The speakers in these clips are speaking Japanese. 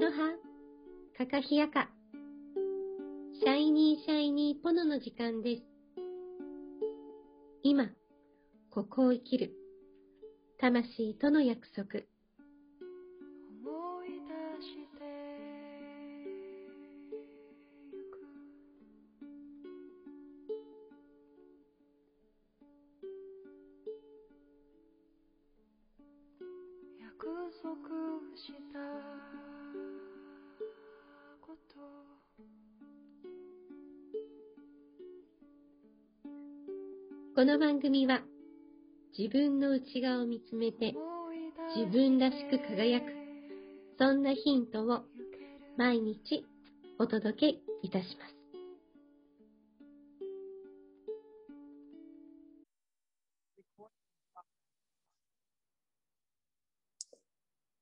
ロハ、カカヒヤカ。シャイニーシャイニーポノの時間です。今、ここを生きる。魂との約束。この番組は、自分の内側を見つめて、自分らしく輝く、そんなヒントを毎日お届けいたします。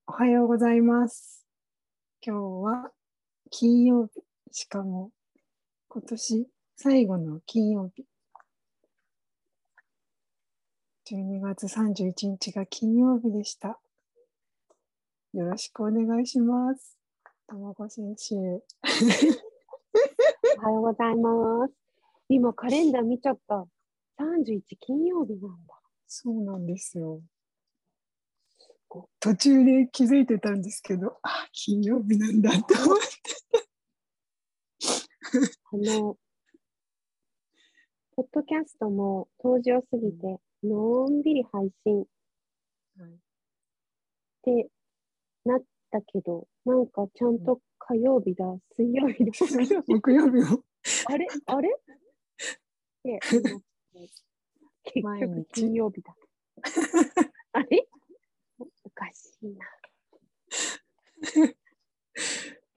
おはようございます。今日は金曜日、しかも今年最後の金曜日。12月31日が金曜日でした。よろしくお願いします。たまご先生。おはようございます。今カレンダー見ちゃった。31金曜日なんだ。そうなんですよ。途中で気づいてたんですけど、あ、金曜日なんだと思って。あの、ポッドキャストも登場すぎて、のんびり配信はいってなったけど、なんかちゃんと火曜日だ、水曜日だ。木曜日もあれ？あれ？って思って結毎局日金曜日だ。あれ？おかしいな。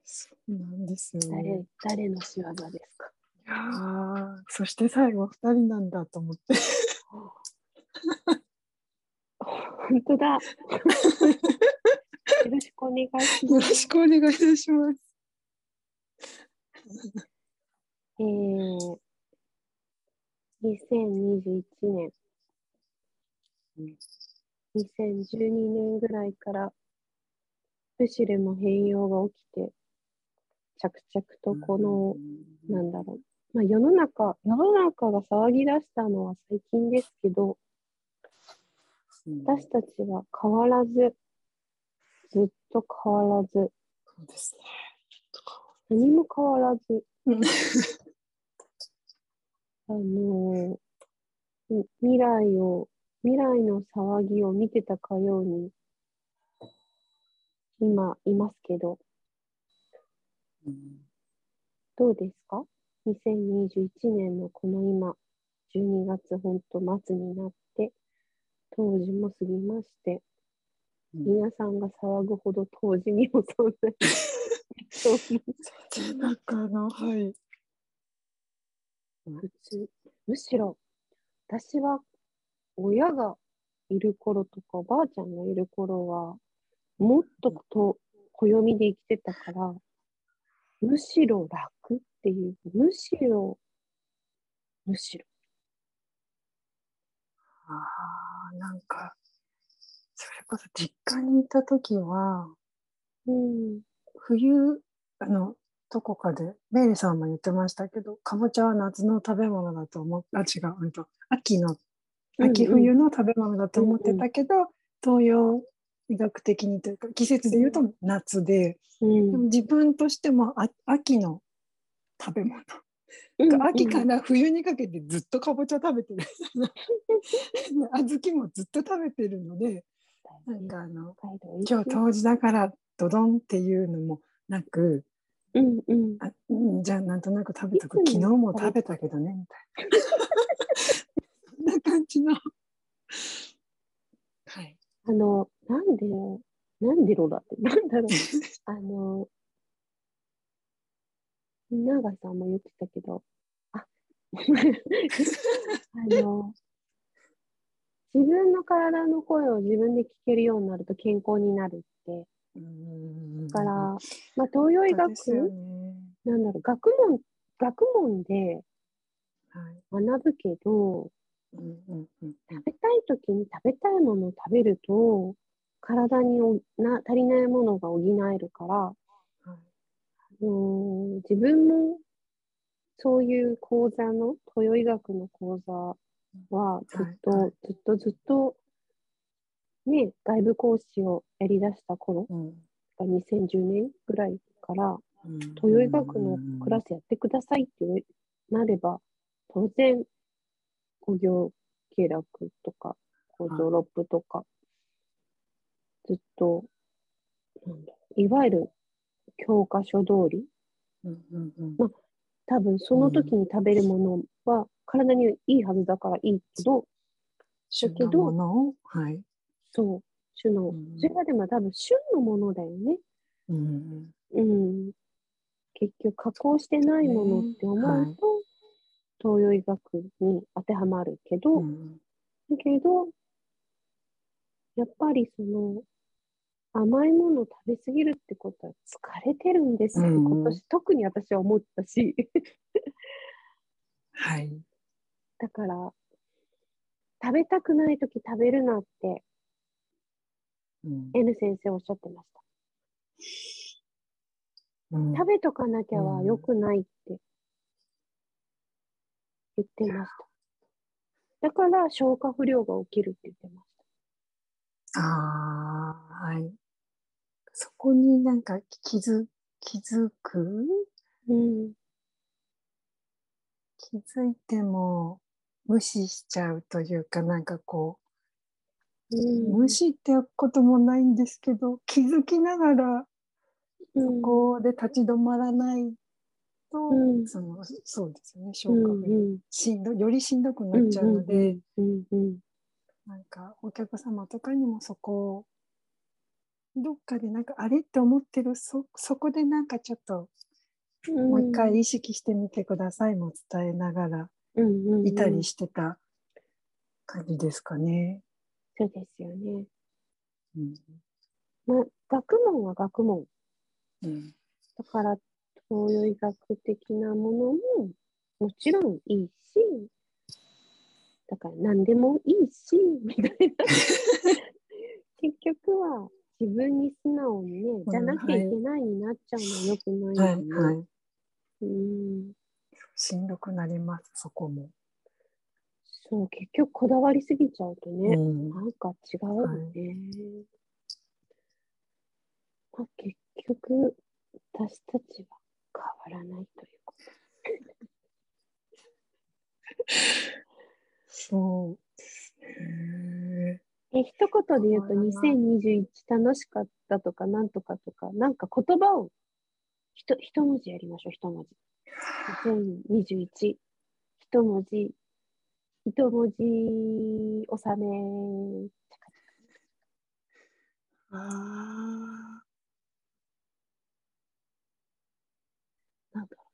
そうなんですよね。誰、誰の仕業ですか？いやーそして最後二人なんだと思って。本当だ。よろしくお願いしよろます。しくお願いいたします。えー、2021年、うん2012年ぐらいから、ルシレの変容が起きて、着々とこの、なんだろう、まあ世の中、世の中が騒ぎ出したのは最近ですけど、うん私たちは変わらず、ずっと変わらず、そうですね。何も変わらず、うん。あの未来を、未来の騒ぎを見てたかように、今いますけど、うん。どうですか ?2021 年のこの今、12月本当末になって、当時も過ぎまして、皆さんが騒ぐほど当時にも存在。そう背中の、はい。普通むしろ私は親がいる頃とかおばあちゃんがいる頃はもっとと暦で生きてたからむしろ楽っていうむしろむしろああ、なんか、それこそ実家にいた時は、うん。冬、あの、どこかで、メイリさんも言ってましたけど、かぼちゃは夏の食べ物だと思っあ、違う、うんと、秋の、秋冬の食べ物だと思ってたけど、東洋医学的にというか、季節で言うと夏で、うん。でも自分としてもあ秋の食べ物。うん秋から冬にかけてずっとかぼちゃ食べてる。小豆もずっと食べてるので、なんかあの、今日冬至だからドドンっていうのもなく、うんうんあうんじゃあなんとなく食べとく。昨日も食べたけどね、みたいな。そんな感じの。はい。あのなんでなんでろだってなんだろう あの、永井さんも言ってたけど、あ、あの、自分の体の声を自分で聞けるようになると健康になるって。うんだから、まあ、東洋医学、ね。なんだろう、学問、学問ではい。学ぶけど、うんうんうん食べたい時に食べたいものを食べると、体におな足りないものが補えるから、うん自分もそういう講座の、東洋医学の講座はずっと、はいはい。ずっとずっと、ね、外部講師をやり出した頃、うん。2010年ぐらいから、うん。東洋医学のクラスやってくださいってなれば、当然、工業経絡とか、工場ロップとか、ずっと、なんだ、いわゆる教科書通り、うんうんうん。ま多分その時に食べるものは体にいいはずだからいいけど、旬けどのものを？はい。そう、種の、うん。それはでも多分旬のものだよね。うんうん。結局加工してないものって思うと、東洋医学に当てはまるけど、うん。だけど、やっぱりその、甘いものを食べ過ぎるってことは疲れてるんですって、うん今年特に私は思ったし、はい。だから、食べたくないとき食べるなってうん N 先生おっしゃってました。うん食べとかなきゃはうん良くないって言ってました。だから消化不良が起きるって言ってましああ、はい。そこになんか気づ、気づく？た。うん。気づいても無視しちゃうというか、なんかこう、うん、無視ってこともないんですけど、気づきながら、うん。そこで立ち止まらないと、うん。その、そうですよね、う消化不良、んしんど、よりしんどくなっちゃうので、うんうん。なんかお客様とかにもそこをどっかでなんかあれって思ってるそそこでなんかちょっとうんもう一回意識してみてくださいも伝えながらいたりしてた感じですかね。そうですよね。うんまあ、学問は学問。うんだから、東洋医学的なものももちろんいいし、だから何でもいいし、みたいな。結局は自分に素直にね、じゃなきゃいけないになっちゃうのは良くないはいよね。はい。うん。しんどくなりますそこも。そう、結局こだわりすぎちゃうとね、うんなんか違うよね。まあ、結局、私たちは変わらないということ。そうですね。え、一言で言うと変わらない2021楽しかったとかなんとかとか、なんか言葉をひと一文字やりましょう、一文字。2021、一文字、一文字納め。あなんだろう。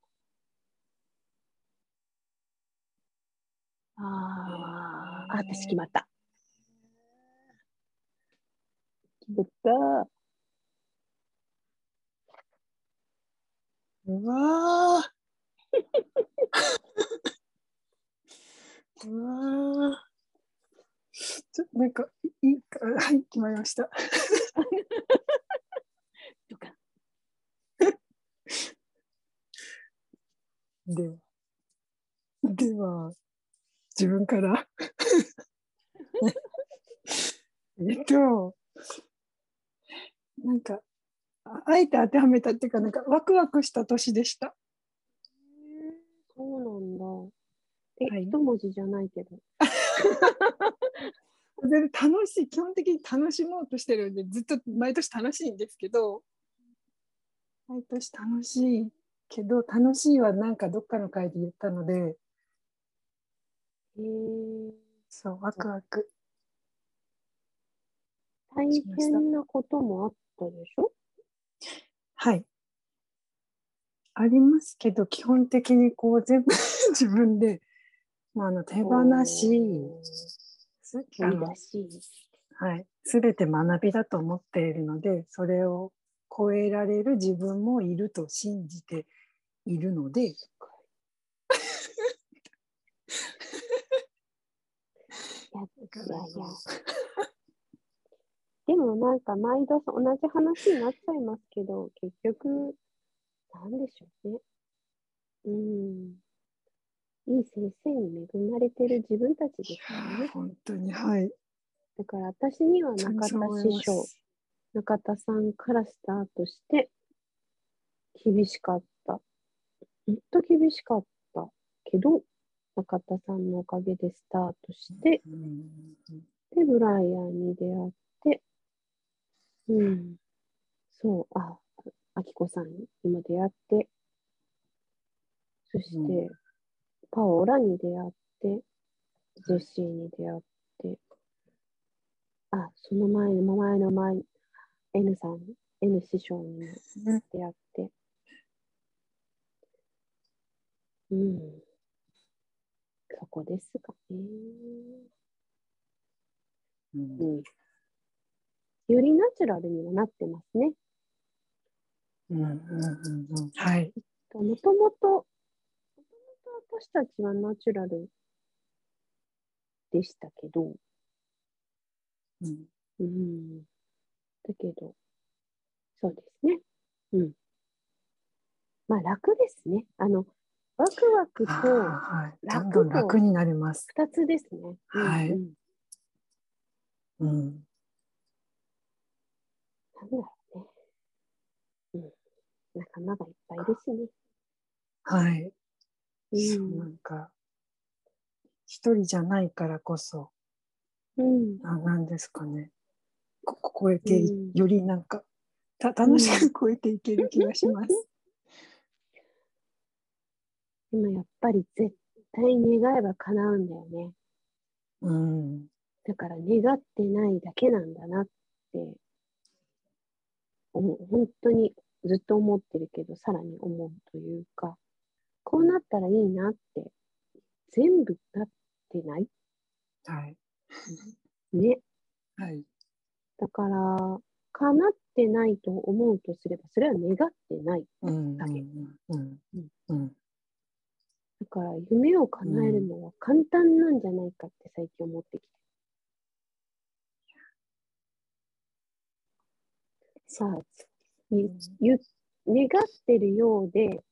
あー、あ、私決まった。決まった。ーうわー うわーちょなんかいいかはい決まりました。とか。では、では、自分から。えっと、なんか、ああえて当てはめたっていうか、なんかワクワクした年でした。そうなんだ。え、はい一文字じゃないけど。全然楽しい、基本的に楽しもうとしてるんで、ずっと毎年楽しいんですけど、毎年楽しいけど、楽しいはなんかどっかの回で言ったので、へーそう、ワクワク。大変なこともあったでしょ？はい。ありますけど、基本的にこう全部 自分で、まあ、あの手放し、す。はい、すべて学びだと思っているので、それを超えられる自分もいると信じているので、いやいやいや。でもなんか毎度同じ話になっちゃいますけど、結局、なんでしょうね。うん。いい先生に恵まれてる自分たちですいからやーね。本当に、はい。だから私には中田師匠、中田さんからスタートして、厳しかった。ほんと厳しかったけど、中田さんのおかげでスタートして、うんで、ブライアンに出会って、うん。そう、あ、あきこさんにも出会って、そして、うんパオラに出会って、ジェシーに出会って、あ、その前の前の前、N さん、N 師匠に出会って、うん。そこですかね。うんうん。よりナチュラルにはなってますね。うんうんうんうんはい。もともと、もともと私たちはナチュラルでしたけど、うんうん。だけど、そうですね。うん。まあ楽ですね。あの、ワクワクとはい。どん楽どん楽になります。二つですね。うんはいうんうん。なんだろうね。うん。仲間がいっぱいいるしね。はい。うんそうなんか、一人じゃないからこそ、うん。ななんですかね。ここ超えてよりなんか、た楽しく超えていける気がします。でもやっぱり絶対願えば叶うんだよね。うん。だから願ってないだけなんだなって、本当にずっと思ってるけど、さらに思うというか、こうなったらいいなって、全部なってない？はい。ね。はい。だから、叶ってないと思うとすれば、それは願ってない。うん。だけ。だから、夢を叶えるのは簡単なんじゃないかって最近思ってきて。さあ、ゆゆ願ってるようで、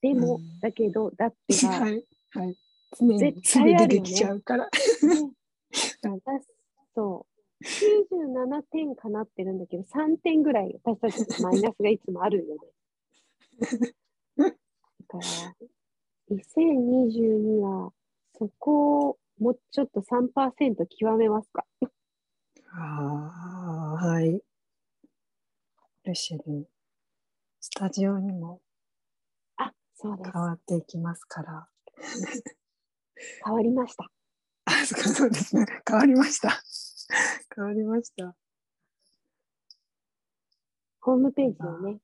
でも、うんだけど、だってが、はい。はい。常に絶対出てきちゃうから。ね、私そう、97点かなってるんだけど、3点ぐらい私たちのマイナスがいつもあるよね。だから、2022は、そこをもうちょっと3%極めますか。ああ、はい。ルシェル、スタジオにもあ、そうです変。わっていきますから。変わりました。あ、そうかそうですね。変わりました。変わりました。ホームページをね、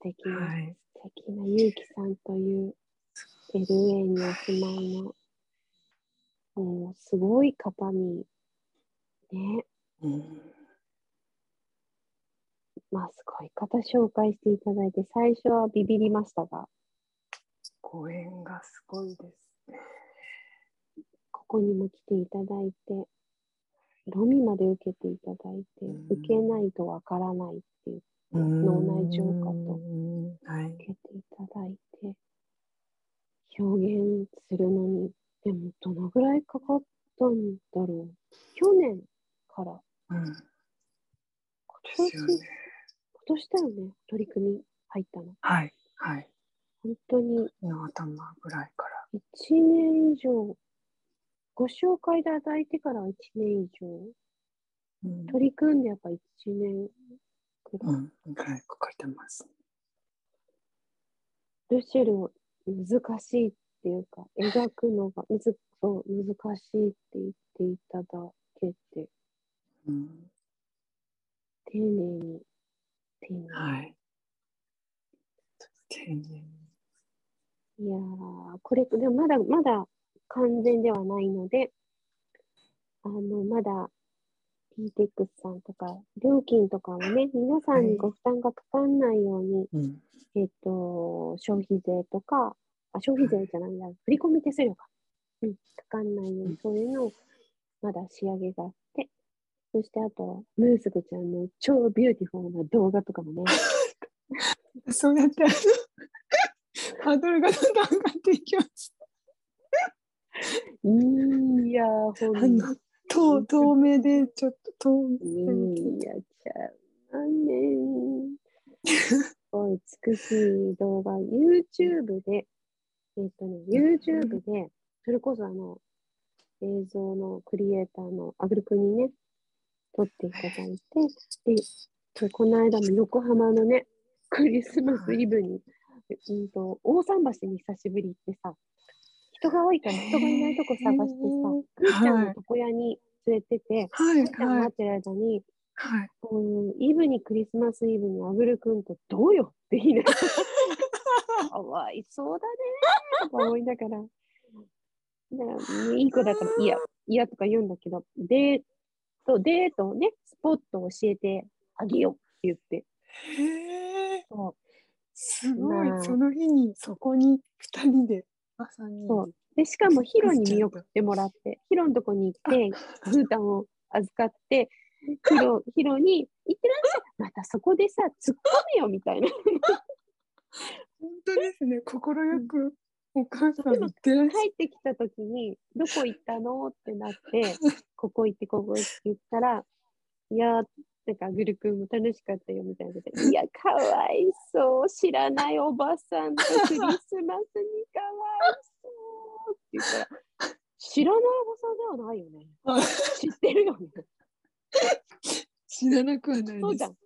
素敵な、はい。素敵なゆうきさんという LA にお住まいの、もうすごい方に、ね、うん、まあすごい方紹介していただいて、最初はビビりましたが、ご縁がすごいですね。ここにも来ていただいて、ロミまで受けていただいて、うん受けないとわからないっていう、脳内浄化とはい。受けていただいて、表現するのに、でもどのぐらいかかったんだろう。去年から、うん。今年、ですよね。今年だよね、取り組み入ったの。はい。はい。本当にの頭ぐらいから。1年以上、ご紹介いただいてから1年以上、うん。取り組んでやっぱ1年くらい。うん。ぐらいかかってます。ルシェルを難しいっていうか、描くのがむずそう難しいって言っていただけて、うん。丁寧に、丁寧に。はい。丁寧に。いやー、これ、でもまだ、まだ完全ではないので、あの、まだ、PTX さんとか、料金とかはね、皆さんにご負担がかかんないように、うん。えっと、消費税とか、あ、消費税じゃないや、振込手数料か。うん、かかんないように、そういうのを、まだ仕上げがあって、そしてあと、ムースクちゃんの超ビューティフルな動画とかもね、そうやってあの ハードルがどんどん上がっていきます。いやー、ほあんの透透明でちょっと透明いやっちゃうわね。すごい美しい動画、YouTube で、えっ、とね、YouTube で、それこそあの、映像のクリエイターのアグル君にね、撮っていただいて、で、この間も横浜のね、クリスマスイブに、うんと、大桟橋に久しぶり行ってさ、人が多いから人がいないとこ探してさ、くーちゃんの床屋に連れてて、はいはいくーちゃん待ってる間に、はい。うん、イブにクリスマスイブにアグル君とどうよって言いながら、かわいそうだねーとか思いながら、らねいい子だから、いや、いやとか言うんだけど、デート、デートをね、スポットを教えてあげようって言って、へえ。そすごいまあ。その日にそこに二人で。そう。で、しかもヒロに見送ってもらって、ヒロのとこに行って、グ ータンを預かって、ヒロ、ヒロに、行ってらっしゃい。またそこでさ、突っ込めよみたいな。本当ですね。心よくお母さんってらっしゃ帰ってきたときに、どこ行ったの？ってなって、ここ行って、ここ行って言ったら、いや、なんか、グル君も楽しかったよみたいなことで、いや、かわいそう、知らないおばさんとクリスマスにかわいそうって言ったら、知らないおばさんではないよね。あ知ってるよね。知らなくはない。そうじゃん。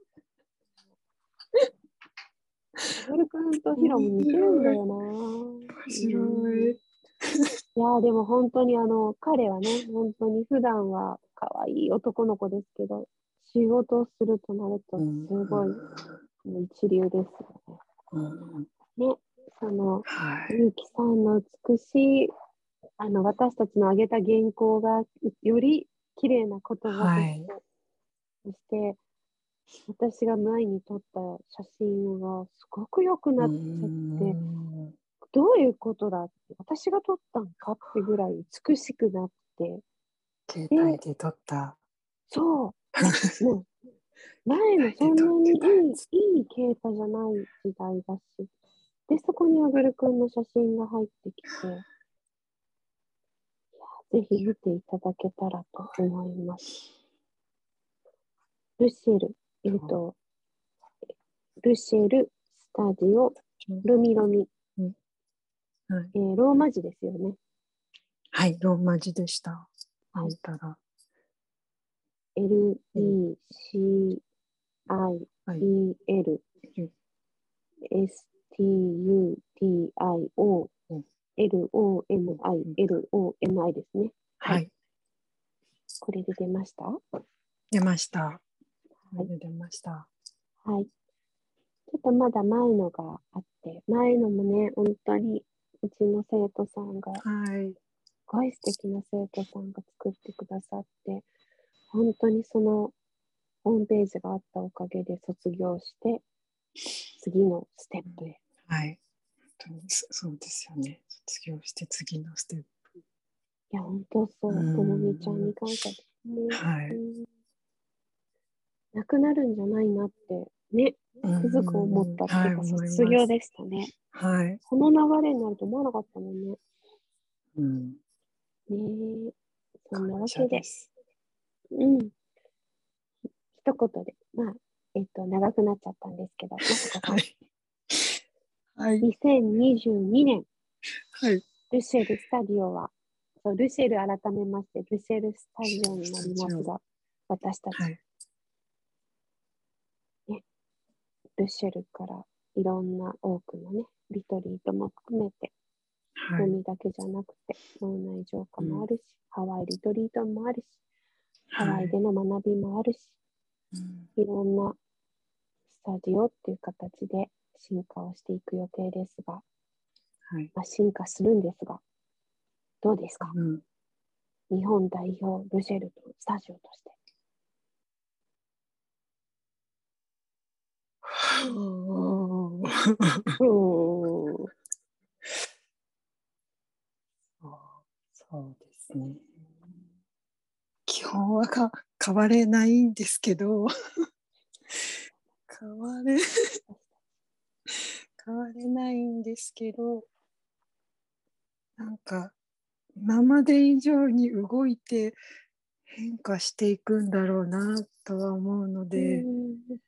グル君とヒロも似てるんだよな。面白うんい。いやーでも本当にあの彼はね、本当に普段は可愛い男の子ですけど、仕事をするとなるとすごいもう一流ですようん。ね。ね、そのはい。ゆうきさんの美しいあの私たちの挙げた原稿がより綺麗な言葉として、そして私が前に撮った写真がすごく良くなっちゃって、うんどういうことだって、私が撮ったんかってぐらい美しくなって、携帯で撮った。そう、前のそんなにいい、いい携帯じゃない時代だし、で、そこにアグル君の写真が入ってきて、いやぜひ見ていただけたらと思います。ルシェル、えっ、と、ルシェル、スタジオ、ロミロミ、はいえーローマ字ですよね。はい、ローマ字でした。はい見たら。L, E, C, I, はい。E, L, S, T, U, T, I, O, うん L, O, M, I, L, O, M, I ですね。はい。これで出ました？は出ました。い。出ました。はい。ちょっとまだ前のがあって、前のもね、本当にうちの生徒さんが、はい。すごい素敵な生徒さんが作ってくださって、本当にそのホームページがあったおかげで卒業して、次のステップへ。はい。本当にそそうですよね。卒業して次のステッいや、本当そう。とうんもみちゃんに感謝ですね。プ。はい。うんなくなるんじゃないなって、ね、つくづく思ったっていうか、卒業でしたね。はい。この流れになると思わなかったもんね。うん。ねえ。そんなわけでで、す。うん。一言で、まあ、えっと、長くなっちゃったんですけど、まさかさんはい。はい。2022年、はい。ルシェルスタジオは、そうルシェル改めまして、ルシェルスタジオになりますが、私たち、はい。ルシェルからいろんな多くのね、リトリートも含めて、はい。海だけじゃなくて、脳内浄化もあるし、ハワイリトリートもあるし、ハワイでの学びもあるし、うんいろんなスタジオっていう形で進化をしていく予定ですが、はい。まあ、進化するんですが、どうですか？うん。日本代表ルシェルとスタジオとして。そうですね。基本はか変われないんですけど、変われ、変われないんですけど、なんか、今まで以上に動いて変化していくんだろうなとは思うので、うん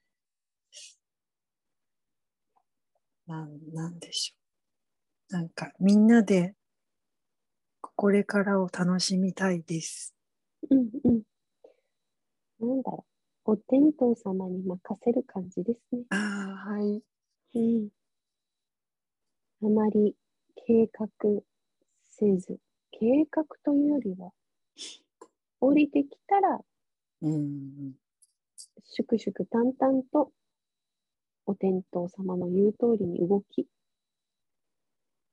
なんなんでしょう。なんか、みんなでこれからを楽しみたいです。うんうん。なんだろう。お天道様に任せる感じですね。ああ、はい。うん。あまり計画せず、計画というよりは、降りてきたら、うん。粛々淡々と、お天道様の言う通りに動き、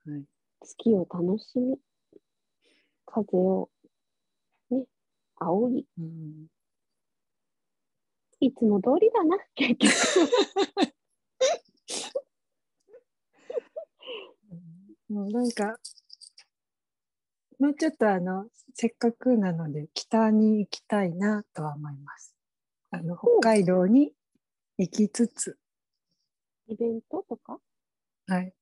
はい。月を楽しみ、風を、ね、仰ぎ、うん、いつも通りだな、結局。もうなんか、もうちょっとあの、せっかくなので、北に行きたいなとは思います。あの、北海道に行きつつ、イベントとか？はい。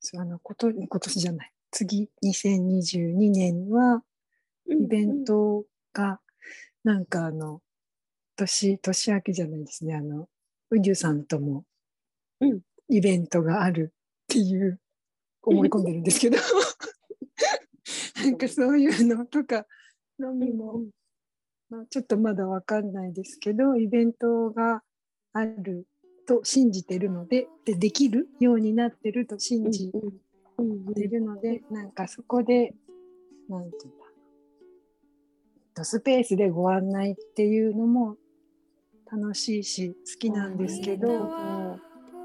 そうあの、こと、今年じゃない。次、2022年は、イベントが、なんかあの、年、年明けじゃないですね。あの、宇宙さんともうん、イベントがあるっていう、思い込んでるんですけど、なんかそういうのとか、のみも、まあ、ちょっとまだわかんないですけど、イベントがあると信じてるので、で、できるようになってると信じてるので、なんかそこで、なんていうんだ、えっとスペースでご案内っていうのも楽しいし、好きなんですけど、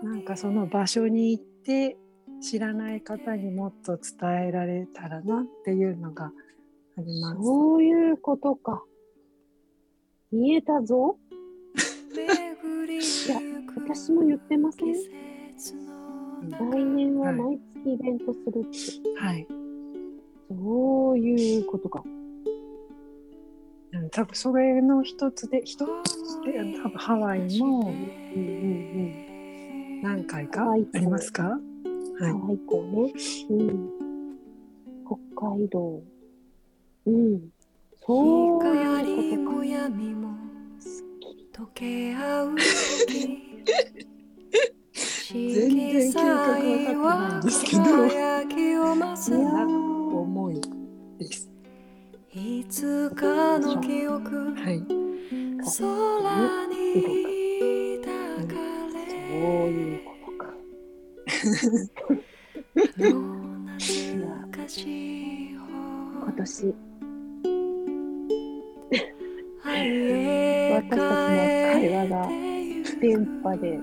なんかその場所に行って、知らない方にもっと伝えられたらなっていうのがあります。そういうことか。見えたぞ。いや、私も言ってません。来年は毎月イベントするって。はい。そういうことか。うん多分それの一つで、一つで、多分ハワイもうんうん何回かありますか？うん。はいハ。ワイ港ね。うん。北海道。うん。そういうことか。溶け合う時全然計画分かってないんですけど 輝きを増すいやなー思いです。いつかの記憶はい。空に抱 かそういうことか。今年、私たちの会話が電波で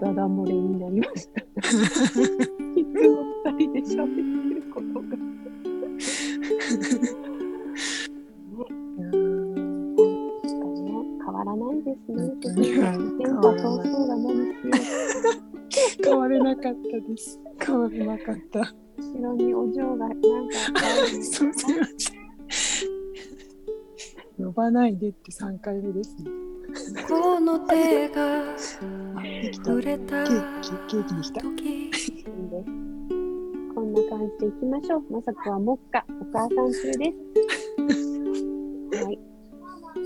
ダダ漏れになりました。いつも二人で喋ってることが。うん。確かに。ね、変わらないですね。本当にはい電波総数が何しよ変われなかったです。変われなかった。後ろにお嬢がなんかそうすいません。呼ばないでって3回目ですね。この手があ、できた。触ケーキ、ケーキできた。な感じでいきましょう。まさかは目下、お母さん中です。はい。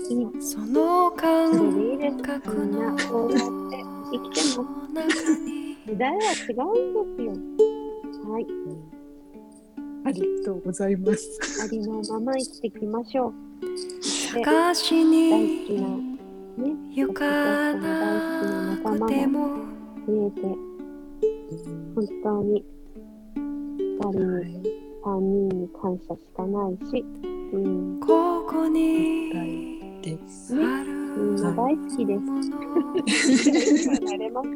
いいその感それでいいです。覚みんなのこうやって生きてます。時代は違うんですよ。はい。ありがとうございます。ありのまま生きていきましょう。し大好にきな、ね、行かなくても増えて、本当に、二人に、三人に感謝しかないし、うん、ここにです。ね、みんな大好きです。ものなれません。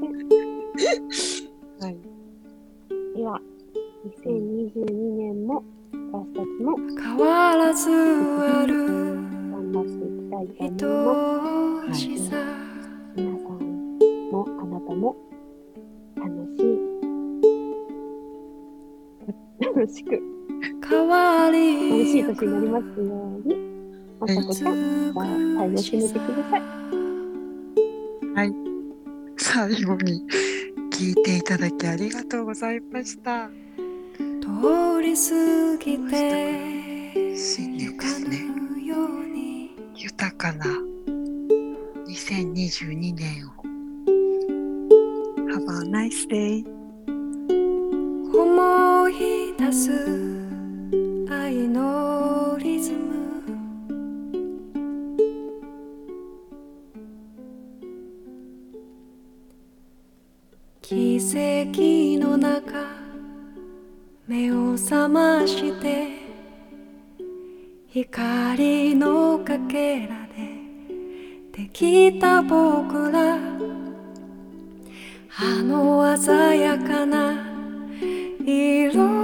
はい。では、2022年も私たちも変わらずある頑張っていきたいと思います。愛しさ皆さんもあなたも楽しい楽しく変わり楽しい年になりますようにまさこちゃんじゃあ最後締めてくださいはい。最後に聞いていただきありがとうございました。通り過ぎて新年ですね。ぬように豊かな2022年を。Have a nice day. 出す愛のリズム。奇跡の中目を覚まして光のかけらでできた僕ら。あの鮮やかな色。